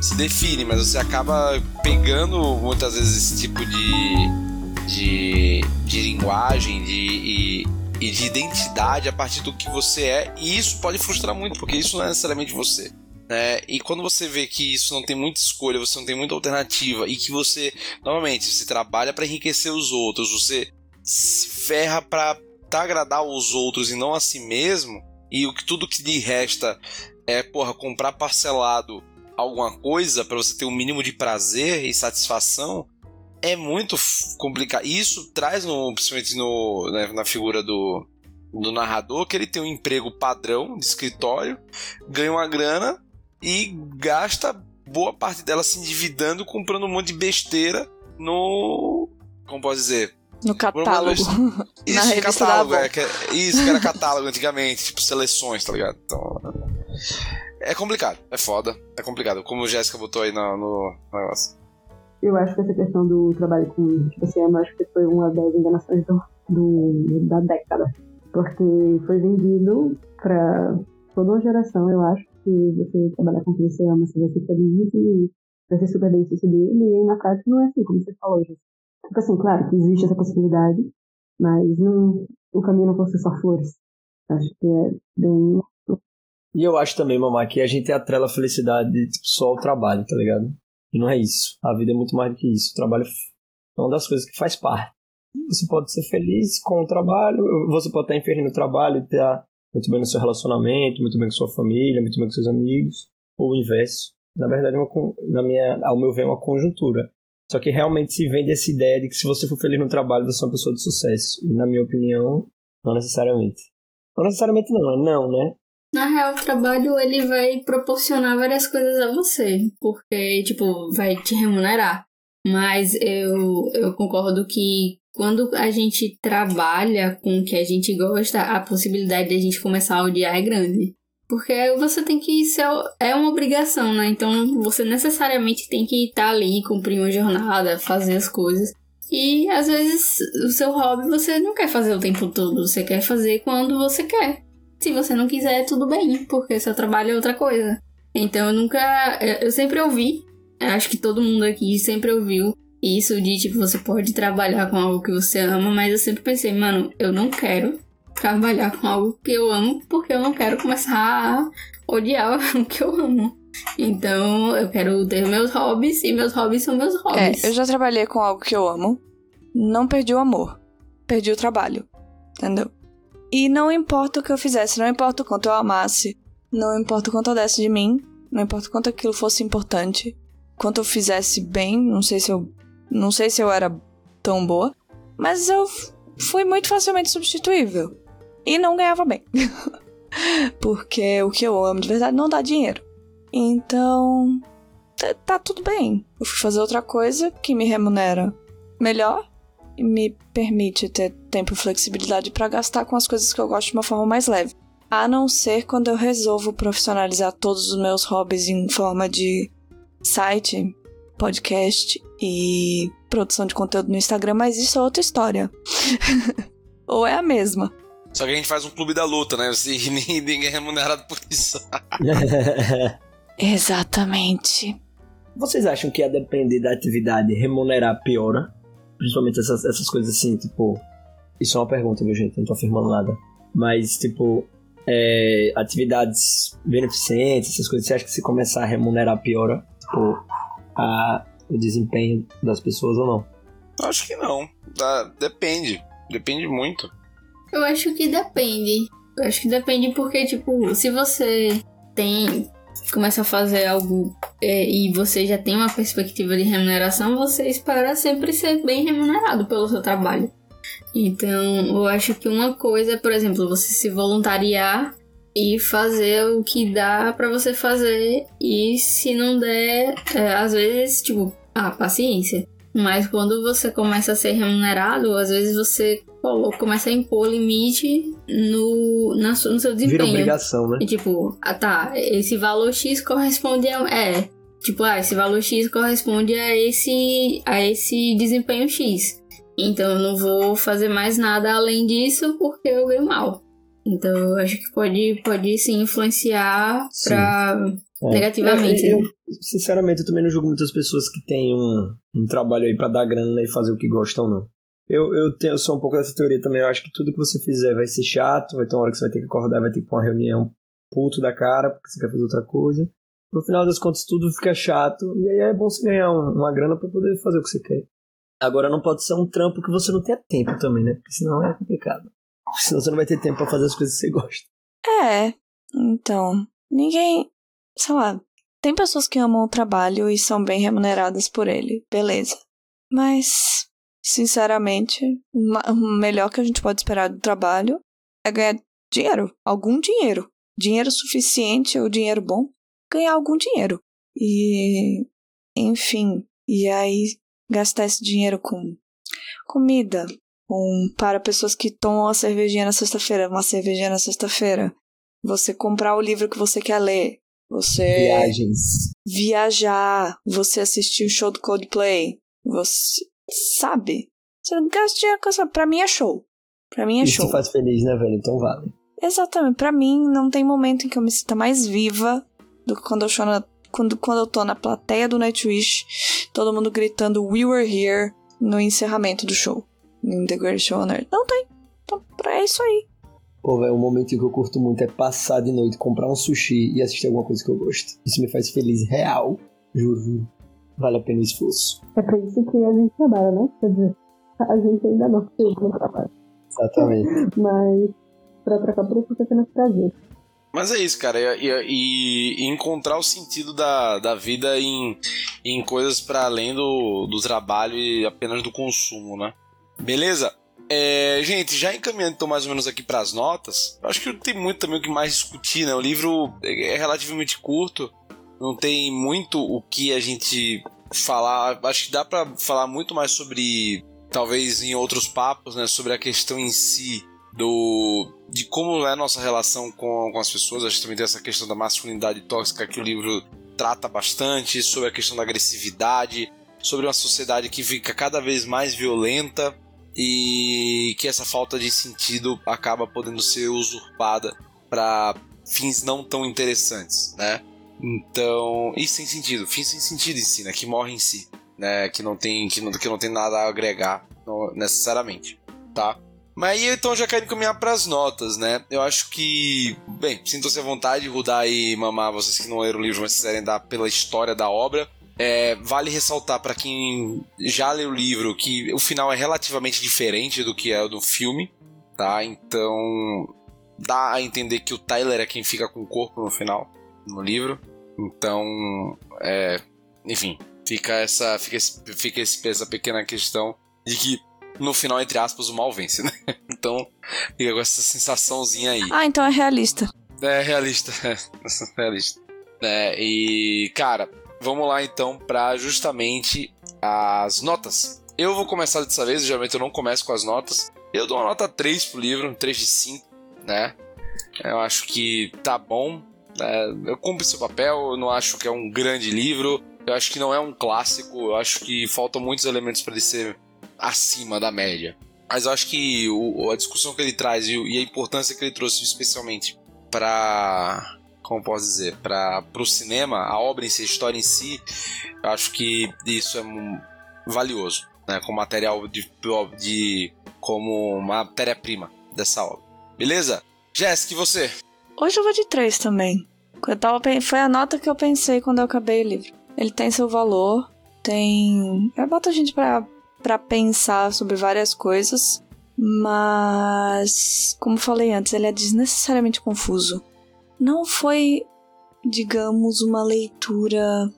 se define, mas você acaba pegando muitas vezes esse tipo de, de, de linguagem de, e, e de identidade a partir do que você é, e isso pode frustrar muito, porque isso não é necessariamente você. Né? E quando você vê que isso não tem muita escolha, você não tem muita alternativa, e que você, novamente, você trabalha para enriquecer os outros, você se ferra para agradar os outros e não a si mesmo, e o que tudo que lhe resta é, porra, comprar parcelado alguma coisa para você ter um mínimo de prazer e satisfação é muito complicado. Isso traz, no, principalmente no, né, na figura do, do narrador, que ele tem um emprego padrão de escritório, ganha uma grana e gasta boa parte dela se endividando, comprando um monte de besteira no. Como posso dizer? No catálogo. *laughs* Isso, Na catálogo, é, que, é, isso que era catálogo antigamente, tipo seleções, tá ligado? Então. É complicado, é foda, é complicado. Como o Jéssica botou aí no, no negócio. Eu acho que essa questão do trabalho com tipo assim, eu acho que foi uma das enganações do, do, da década. Porque foi vendido pra toda uma geração, eu acho, você trabalhar com o que você ama, você vai ser feliz e vai ser super bem sucedido. E aí, na prática não é assim, como você falou, gente. Tipo assim, claro que existe essa possibilidade, mas não, o caminho não pode ser só flores. Acho que é bem e eu acho também, mamá, que a gente atrela a felicidade tipo, só ao trabalho, tá ligado? E não é isso. A vida é muito mais do que isso. O trabalho é uma das coisas que faz parte. Você pode ser feliz com o trabalho, você pode estar infeliz no trabalho, estar muito bem no seu relacionamento, muito bem com sua família, muito bem com seus amigos, ou o inverso. Na verdade, é uma, na minha, ao meu ver, é uma conjuntura. Só que realmente se vende essa ideia de que se você for feliz no trabalho, você é uma pessoa de sucesso. E na minha opinião, não necessariamente. Não necessariamente não, é não, né? Na real, o trabalho ele vai proporcionar várias coisas a você, porque, tipo, vai te remunerar. Mas eu, eu concordo que quando a gente trabalha com o que a gente gosta, a possibilidade de a gente começar a odiar é grande. Porque você tem que ser. É uma obrigação, né? Então você necessariamente tem que estar ali, cumprir uma jornada, fazer as coisas. E às vezes o seu hobby você não quer fazer o tempo todo, você quer fazer quando você quer. Se você não quiser, tudo bem, porque seu trabalho é outra coisa. Então eu nunca. Eu sempre ouvi, acho que todo mundo aqui sempre ouviu isso de tipo, você pode trabalhar com algo que você ama, mas eu sempre pensei, mano, eu não quero trabalhar com algo que eu amo, porque eu não quero começar a odiar *laughs* o que eu amo. Então, eu quero ter meus hobbies e meus hobbies são meus hobbies. É, eu já trabalhei com algo que eu amo, não perdi o amor, perdi o trabalho, entendeu? E não importa o que eu fizesse, não importa o quanto eu amasse, não importa o quanto eu desse de mim, não importa o quanto aquilo fosse importante, quanto eu fizesse bem, não sei se eu não sei se eu era tão boa, mas eu fui muito facilmente substituível e não ganhava bem. *laughs* Porque o que eu amo de verdade não dá dinheiro. Então, tá, tá tudo bem. Eu fui fazer outra coisa que me remunera melhor me permite ter tempo e flexibilidade para gastar com as coisas que eu gosto de uma forma mais leve. A não ser quando eu resolvo profissionalizar todos os meus hobbies em forma de site, podcast e produção de conteúdo no Instagram, mas isso é outra história. *laughs* Ou é a mesma. Só que a gente faz um clube da luta, né? *laughs* E ninguém é remunerado por isso. *laughs* Exatamente. Vocês acham que a depender da atividade remunerar piora? Principalmente essas, essas coisas assim, tipo. Isso é uma pergunta, viu, gente? Não tô afirmando nada. Mas, tipo, é, atividades beneficentes, essas coisas, você acha que se começar a remunerar piora, tipo, a, o desempenho das pessoas ou não? Acho que não. Dá, depende. Depende muito. Eu acho que depende. Eu acho que depende porque, tipo, se você tem. Começa a fazer algo é, e você já tem uma perspectiva de remuneração, você espera sempre ser bem remunerado pelo seu trabalho. Então, eu acho que uma coisa, por exemplo, você se voluntariar e fazer o que dá para você fazer e se não der, é, às vezes, tipo, ah, paciência. Mas quando você começa a ser remunerado, às vezes você começa a impor limite no, na, no seu desempenho. Vira obrigação, né? E tipo, ah tá, esse valor X corresponde a. É. Tipo, ah, esse valor X corresponde a esse, a esse desempenho X. Então eu não vou fazer mais nada além disso porque eu ganho mal. Então eu acho que pode, pode sim influenciar sim. pra. É. Negativamente. Eu, eu, sinceramente, eu também não julgo muitas pessoas que têm um, um trabalho aí para dar grana e fazer o que gostam, não. Eu, eu, tenho, eu sou um pouco dessa teoria também. Eu acho que tudo que você fizer vai ser chato, vai ter uma hora que você vai ter que acordar, vai ter que ir pra uma reunião puto da cara, porque você quer fazer outra coisa. No final das contas, tudo fica chato, e aí é bom você ganhar uma grana para poder fazer o que você quer. Agora, não pode ser um trampo que você não tenha tempo também, né? Porque senão é complicado. *laughs* Senão você não vai ter tempo para fazer as coisas que você gosta. É, então. Ninguém. Sei lá. Tem pessoas que amam o trabalho e são bem remuneradas por ele, beleza. Mas sinceramente, o melhor que a gente pode esperar do trabalho é ganhar dinheiro, algum dinheiro. Dinheiro suficiente ou dinheiro bom, ganhar algum dinheiro. E, enfim, e aí gastar esse dinheiro com comida, com, para pessoas que tomam uma cervejinha na sexta-feira, uma cervejinha na sexta-feira. Você comprar o livro que você quer ler. Você. Viagens. Viajar. Você assistir o show do Coldplay. Você sabe? Você gasta dinheiro com essa. Pra mim é show. Pra mim é Isso show. Isso faz feliz, né, velho? Então vale. Exatamente. Pra mim, não tem momento em que eu me sinta mais viva do que quando eu, na, quando, quando eu tô na plateia do Nightwish, todo mundo gritando We Were Here no encerramento do show. Em The Great Show on Earth. Não tem. Então, é isso aí. Pô, velho, um momento que eu curto muito é passar de noite, comprar um sushi e assistir alguma coisa que eu gosto. Isso me faz feliz, real. Juro, juro vale a pena o esforço. É pra isso que a gente trabalha, né? Quer dizer, a gente ainda não fez no trabalho. Exatamente. *laughs* Mas pra trocar por isso, apenas prazer. Mas é isso, cara, e, e, e, encontrar o sentido da, da vida em, em coisas para além do, do trabalho e apenas do consumo, né? Beleza? É, gente, já encaminhando então mais ou menos aqui para as notas, acho que tem muito também o que mais discutir, né? O livro é relativamente curto, não tem muito o que a gente falar. Acho que dá para falar muito mais sobre, talvez em outros papos, né, sobre a questão em si do de como é a nossa relação com, com as pessoas. Acho que também tem essa questão da masculinidade tóxica que o livro trata bastante, sobre a questão da agressividade, sobre uma sociedade que fica cada vez mais violenta e que essa falta de sentido acaba podendo ser usurpada para fins não tão interessantes, né? Então, e sem sentido, fim sem sentido em si, né? Que morre em si, né? Que não tem, que não, que não tem nada a agregar necessariamente, tá? Mas aí então já quero encaminhar para as notas, né? Eu acho que, bem, sintam-se à vontade, Rudar e Mamar, vocês que não leram o livro, mas quiserem dar pela história da obra. É, vale ressaltar para quem já leu o livro que o final é relativamente diferente do que é o do filme, tá? Então dá a entender que o Tyler é quem fica com o corpo no final no livro. Então, é, enfim, fica essa, fica, esse, fica esse, essa pequena questão de que no final, entre aspas, o mal vence, né? *laughs* Então, fica com essa sensaçãozinha aí. Ah, então é realista. É realista, *laughs* é realista. É, e, cara, vamos lá então para justamente as notas Eu vou começar dessa vez, geralmente eu não começo com as notas. Eu dou uma nota 3 pro livro, 3 de 5, né? Eu acho que tá bom. É, eu cumpro seu papel, eu não acho que é um grande livro. Eu acho que não é um clássico, eu acho que faltam muitos elementos para ele ser acima da média. Mas eu acho que o, a discussão que ele traz e, e, a importância que ele trouxe, especialmente para como posso dizer, para o cinema, a obra em si, a história em si, eu acho que isso é valioso, né, como material de, de como matéria-prima dessa obra. Beleza? Jéssica, e você? Hoje eu vou de três também. Eu tava, foi a nota que eu pensei quando eu acabei o livro. Ele tem seu valor, tem. Eu boto a gente pra, pra pensar sobre várias coisas, mas, como falei antes, ele é desnecessariamente confuso não foi, digamos, uma leitura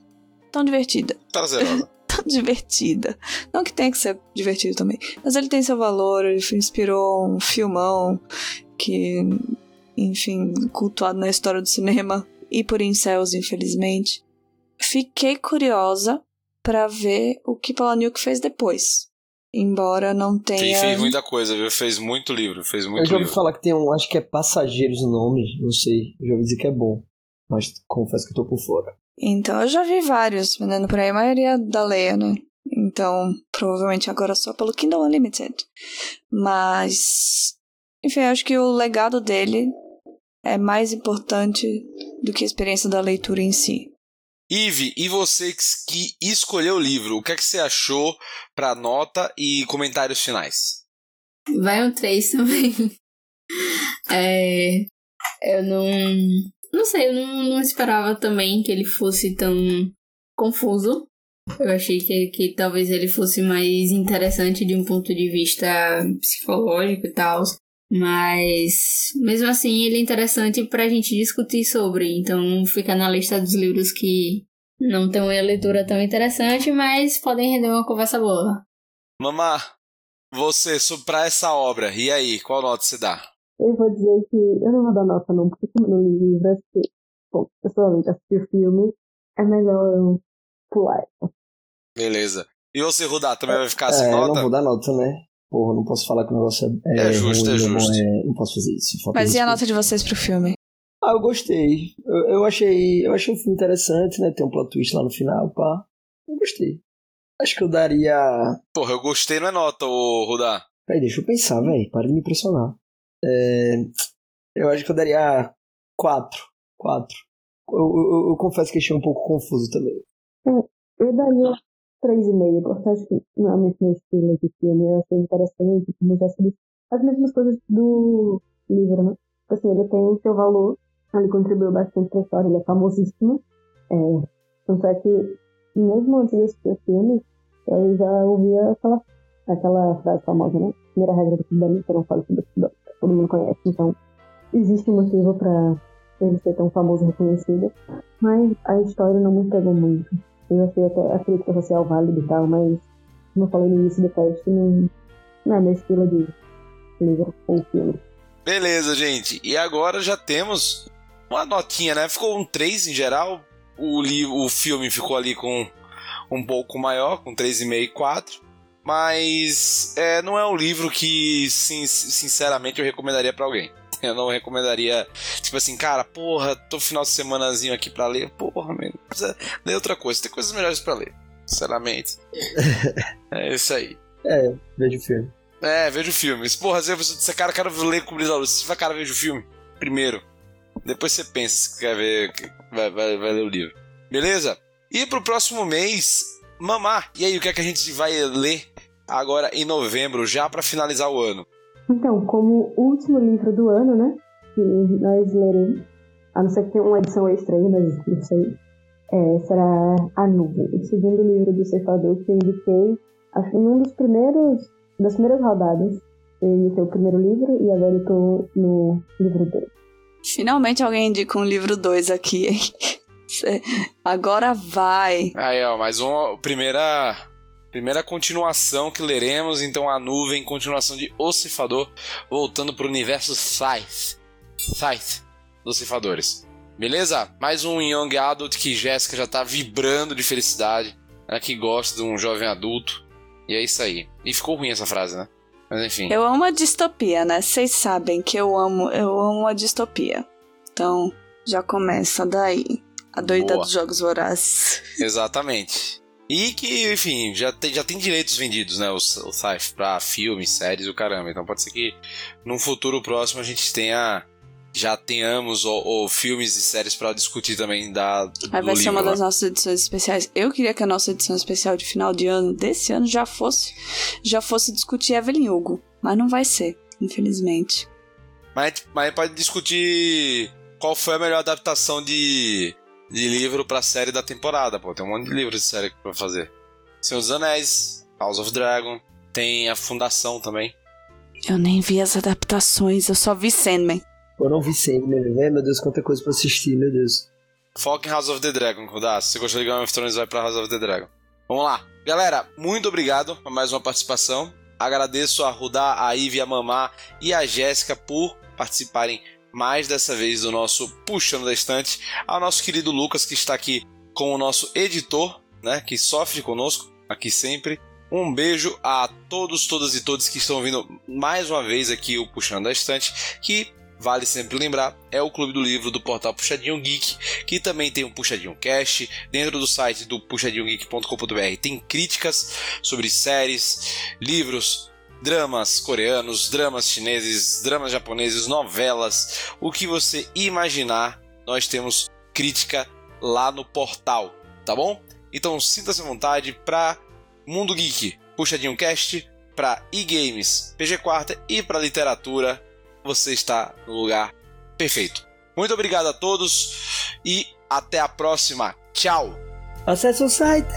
tão divertida. Prazerosa. *laughs* tão divertida. Não que tenha que ser divertido também, mas ele tem seu valor, ele inspirou um filmão que, enfim, cultuado na história do cinema e por incels, infelizmente. Fiquei curiosa para ver o que Palahniuk fez depois. Embora não tenha. Ele fez muita coisa, viu? Fez muito livro, fez muito Eu já ouvi livro. falar que tem um, acho que é Passageiros o nome, não sei. Eu já ouvi dizer que é bom. Mas confesso que eu tô por fora. Então, eu já vi vários vendendo por aí, a maioria da Leia, né? Então, provavelmente agora só pelo Kindle Unlimited. Mas. Enfim, acho que o legado dele é mais importante do que a experiência da leitura em si. Ive, e você que escolheu o livro, o que é que você achou para nota e comentários finais? Vai um 3 também. *laughs* é, eu não. Não sei, eu não, não esperava também que ele fosse tão confuso. Eu achei que, que talvez ele fosse mais interessante de um ponto de vista psicológico e tal. Mas, mesmo assim, ele é interessante pra gente discutir sobre. Então, fica na lista dos livros que não tem uma leitura tão interessante, mas podem render uma conversa boa. Mamá, você, pra essa obra, e aí, qual nota você dá? Eu vou dizer que eu não vou dar nota não, porque como eu não li livro, acho que, bom, pessoalmente, assistir o filme, é melhor eu pular. Beleza. E você, Rudá, também vai ficar sem é, nota? Eu não vou dar nota, né? Porra, não posso falar que o negócio é. É, é justo, ruim, é justo. É, não posso fazer isso. Mas e a nota de vocês pro filme? Ah, eu gostei. Eu, eu, achei. Eu achei o filme interessante, né? Tem um plot twist lá no final, pá. Eu gostei. Acho que eu daria. Porra, eu gostei, não é nota, ô Rudá. Peraí, deixa eu pensar, velho. Para de me impressionar. É... Eu acho que eu daria quatro. Quatro. Eu, eu, eu confesso que achei um pouco confuso também. Eu daria 3,5, porque acho que não é muito meu estilo de filme. Eu achei interessante, como já se as mesmas coisas do livro, né? Tipo assim, ele tem seu valor, ele contribuiu bastante pra história, ele é famosíssimo. É, tanto é que, mesmo antes de assistir o filme, eu já ouvia aquela, aquela frase famosa, né? Primeira regra do clube da não fala sobre o todo mundo conhece. Então, existe um motivo pra ele ser tão famoso e reconhecido, mas a história não me pegou muito. Eu achei até a crítica social válida e tal, mas, como eu falei no início do teste, não, não é meu estilo de livro ou filme. Beleza, gente. E agora já temos uma notinha, né? Ficou um 3 em geral. O, livro, o filme ficou ali com um pouco maior, com 3,5 e 4. Mas é, não é um livro que, sinceramente, eu recomendaria para alguém. *laughs* Eu não recomendaria, tipo assim, cara, porra, tô final de semanazinho aqui pra ler. Porra, mano, precisa ler outra coisa. Tem coisas melhores para ler, sinceramente. *laughs* é isso aí. É, veja o filme. É, veja o filme. Porra, você, você cara, quero ler com o Você vai, cara, veja o filme primeiro. Depois você pensa se quer ver, vai, vai, vai ler o livro. Beleza? E pro próximo mês, Mamar. E aí, o que é que a gente vai ler agora em novembro, já para finalizar o ano? Então, como último livro do ano, né? Que nós leremos, a não ser que tenha uma edição extra aí, mas não sei. É, será A Nuvem, o segundo livro do Ceifador que eu indiquei, acho que num dos primeiros, das primeiras rodadas. Eu indiquei o primeiro livro e agora eu tô no livro 2. Finalmente alguém indica um livro 2 aqui, hein? *laughs* Agora vai. Aí, ó, mais uma primeira primeira continuação que leremos, então a nuvem, continuação de O Cifador, voltando pro universo Scythe. Scythe dos Cifadores. Beleza? Mais um Young Adult que Jéssica já tá vibrando de felicidade. Ela que gosta de um jovem adulto. E é isso aí. E ficou ruim essa frase, né? Mas enfim. Eu amo a distopia, né? Vocês sabem que eu amo, eu amo a distopia. Então, já começa daí. A doida Boa. dos jogos vorazes. Exatamente. E que, enfim, já tem, já tem direitos vendidos, né? O, o Sci-Fi pra filmes, séries, o caramba. Então pode ser que num futuro próximo a gente tenha. Já tenhamos ou, ou filmes e séries pra discutir também da. Do Aí vai ser livro, uma das né? nossas edições especiais. Eu queria que a nossa edição especial de final de ano desse ano já fosse já fosse discutir Evelyn Hugo, mas não vai ser, infelizmente. Mas, mas pode discutir qual foi a melhor adaptação de, de livro pra série da temporada, pô. Tem um monte de livros de série pra fazer. Senhor dos Anéis, House of Dragon, tem a Fundação também. Eu nem vi as adaptações, eu só vi Sandman. Eu não vi sempre, né? Meu Deus, quanta coisa pra assistir, meu Deus. Foca em House of the Dragon, Kudas. Se você gostou de Game of Thrones, vai pra House of the Dragon. Vamos lá. Galera, muito obrigado por mais uma participação. Agradeço a Rudá, a Ivy, a Mamá e a Jéssica por participarem mais dessa vez do nosso Puxando da Estante. Ao nosso querido Lucas, que está aqui com o nosso editor, né? Que sofre conosco aqui sempre. Um beijo a todos, todas e todos que estão ouvindo mais uma vez aqui o Puxando da Estante, que vale sempre lembrar, é o Clube do Livro do portal Puxadinho Geek, que também tem um Puxadinho Cast. Dentro do site do puxadinhogeek.com.br tem críticas sobre séries, livros, dramas coreanos, dramas chineses, dramas japoneses, novelas, o que você imaginar, nós temos crítica lá no portal, tá bom? Então sinta-se à vontade para Mundo Geek, Puxadinho Cast, para e-games, PG Quarta e para literatura, você está no lugar perfeito. Muito obrigado a todos e até a próxima. Tchau! Acesse o site!